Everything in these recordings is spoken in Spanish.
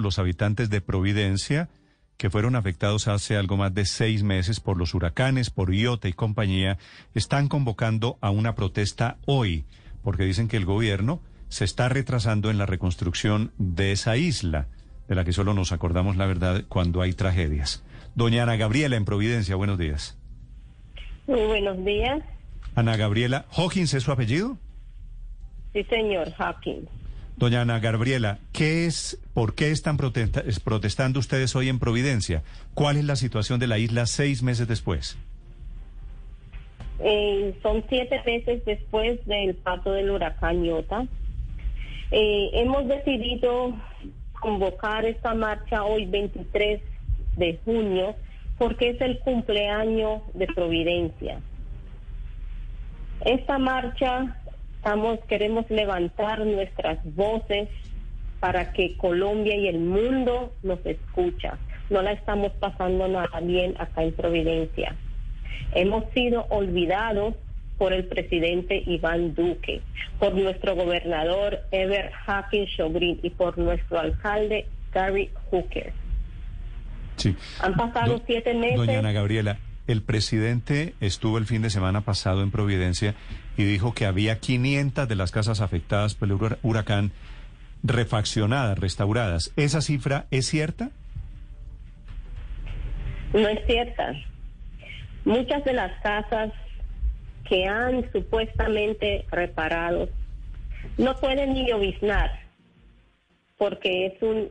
los habitantes de Providencia que fueron afectados hace algo más de seis meses por los huracanes, por Iota y compañía, están convocando a una protesta hoy, porque dicen que el gobierno se está retrasando en la reconstrucción de esa isla, de la que solo nos acordamos la verdad cuando hay tragedias. Doña Ana Gabriela en Providencia, buenos días. Muy buenos días. Ana Gabriela, ¿Hawkins es su apellido? Sí, señor, Hawkins. Doña Ana Gabriela, ¿qué es, por qué están protestando ustedes hoy en Providencia? ¿Cuál es la situación de la isla seis meses después? Eh, son siete meses después del paso del huracán Iota. Eh, hemos decidido convocar esta marcha hoy 23 de junio porque es el cumpleaños de Providencia. Esta marcha Estamos, queremos levantar nuestras voces para que Colombia y el mundo nos escucha. No la estamos pasando nada bien acá en Providencia. Hemos sido olvidados por el presidente Iván Duque, por nuestro gobernador Ever Hacking Shogrin y por nuestro alcalde Gary Hooker. Sí. Han pasado siete meses. Doña Ana Gabriela, el presidente estuvo el fin de semana pasado en Providencia y dijo que había 500 de las casas afectadas por el huracán refaccionadas, restauradas. ¿Esa cifra es cierta? No es cierta. Muchas de las casas que han supuestamente reparado no pueden ni lloviznar porque es un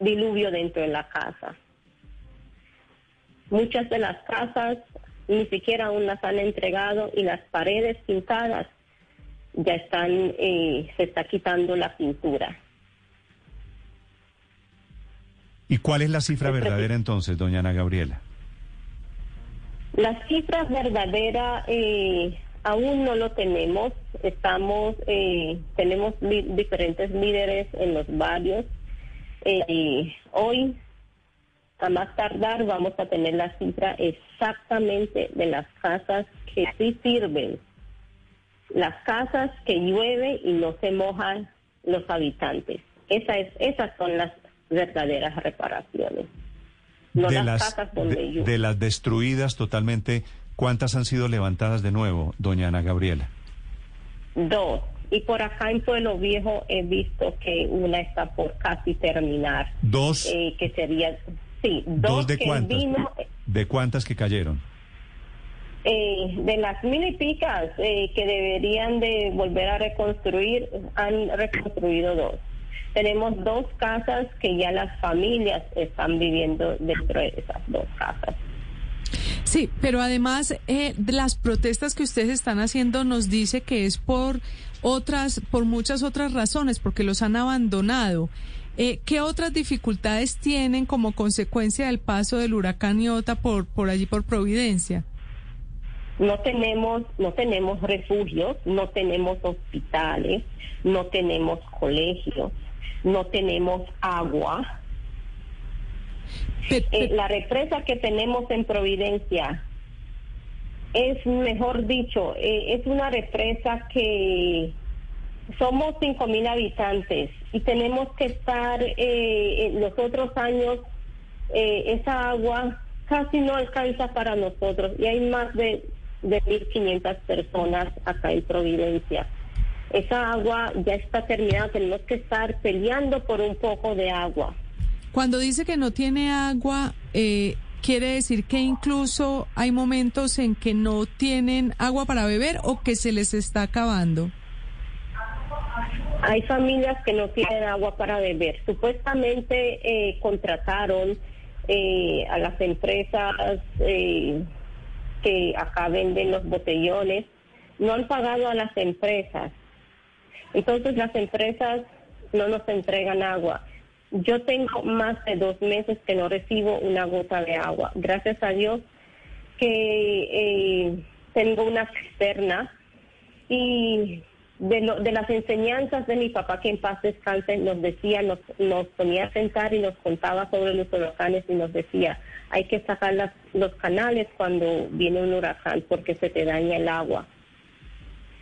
diluvio dentro de la casa. Muchas de las casas ni siquiera aún las han entregado y las paredes pintadas ya están, eh, se está quitando la pintura. ¿Y cuál es la cifra verdadera entonces, doña Ana Gabriela? La cifra verdadera eh, aún no lo tenemos. Estamos, eh, tenemos diferentes líderes en los barrios. hoy a más tardar vamos a tener la cifra exactamente de las casas que sí sirven. Las casas que llueve y no se mojan los habitantes. Esa es, esas son las verdaderas reparaciones. No de las, casas donde de, de las destruidas totalmente, ¿cuántas han sido levantadas de nuevo, doña Ana Gabriela? Dos. Y por acá en Pueblo Viejo he visto que una está por casi terminar. Dos. Eh, que sería Sí, dos, de cuántas. ¿De cuántas que cayeron? Eh, de las mil y picas eh, que deberían de volver a reconstruir, han reconstruido dos. Tenemos dos casas que ya las familias están viviendo dentro de esas dos casas. Sí, pero además eh, las protestas que ustedes están haciendo nos dice que es por otras, por muchas otras razones, porque los han abandonado. Eh, ¿Qué otras dificultades tienen como consecuencia del paso del huracán Iota por, por allí por Providencia? No tenemos, no tenemos refugios, no tenemos hospitales, no tenemos colegios, no tenemos agua. Eh, la represa que tenemos en Providencia es, mejor dicho, eh, es una represa que somos cinco mil habitantes y tenemos que estar eh, en los otros años eh, esa agua casi no alcanza para nosotros y hay más de de 1.500 personas acá en Providencia. Esa agua ya está terminada, tenemos que estar peleando por un poco de agua. Cuando dice que no tiene agua, eh, quiere decir que incluso hay momentos en que no tienen agua para beber o que se les está acabando. Hay familias que no tienen agua para beber. Supuestamente eh, contrataron eh, a las empresas eh, que acá venden los botellones. No han pagado a las empresas. Entonces las empresas no nos entregan agua. Yo tengo más de dos meses que no recibo una gota de agua. Gracias a Dios que tengo una cisterna y de, las enseñanzas de mi papá, que en paz descanse, nos decía, nos, nos ponía a sentar y nos contaba sobre los huracanes y nos decía, hay que sacar los canales cuando viene un huracán porque se te daña el agua.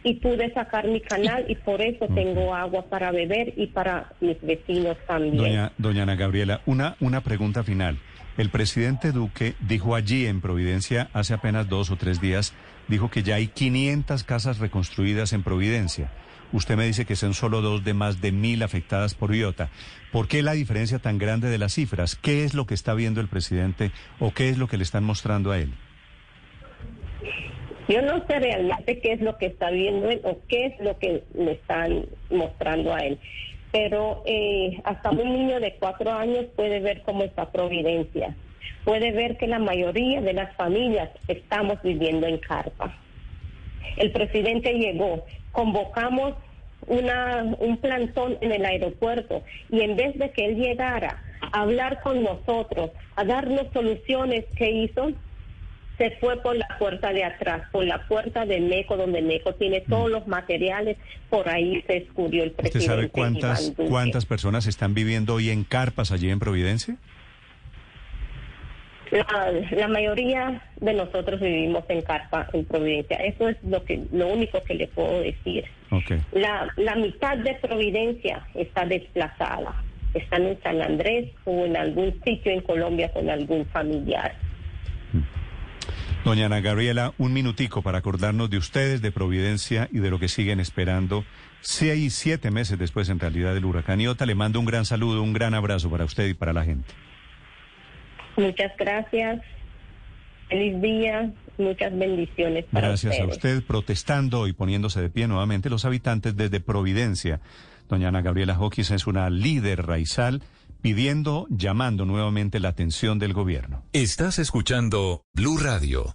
Y pude sacar mi canal y por eso tengo agua para beber y para mis vecinos también. Doña, doña Ana Gabriela, una, una pregunta final. El presidente Duque dijo allí en Providencia hace apenas dos o tres días, dijo que ya hay 500 casas reconstruidas en Providencia. Usted me dice que son solo dos de más de mil afectadas por Iota. ¿Por qué la diferencia tan grande de las cifras? ¿Qué es lo que está viendo el presidente o qué es lo que le están mostrando a él? Yo no sé realmente qué es lo que está viendo él o qué es lo que le están mostrando a él pero eh, hasta un niño de cuatro años puede ver cómo está Providencia, puede ver que la mayoría de las familias estamos viviendo en carpa. El presidente llegó, convocamos una, un plantón en el aeropuerto y en vez de que él llegara a hablar con nosotros, a darnos soluciones, ¿qué hizo? Se fue por la puerta de atrás, por la puerta de Meco, donde Meco tiene mm. todos los materiales, por ahí se escurrió el presidente. ¿Usted sabe cuántas, cuántas personas están viviendo hoy en carpas allí en Providencia? La, mayoría de nosotros vivimos en carpa en Providencia. Eso es lo que lo único que le puedo decir. La, la mitad de Providencia está desplazada. Están en San Andrés o en algún sitio en Colombia con algún familiar. Doña Ana Gabriela, un minutico para acordarnos de ustedes, de Providencia y de lo que siguen esperando. Seis, siete meses después, en realidad, del huracán Iota. Le mando un gran saludo, un gran abrazo para usted y para la gente. Muchas gracias. Feliz día. Muchas bendiciones para Gracias a usted, protestando y poniéndose de pie nuevamente los habitantes desde Providencia. Doña Ana Gabriela Joquis es una líder raizal pidiendo, llamando nuevamente la atención del gobierno. Estás escuchando Blue Radio.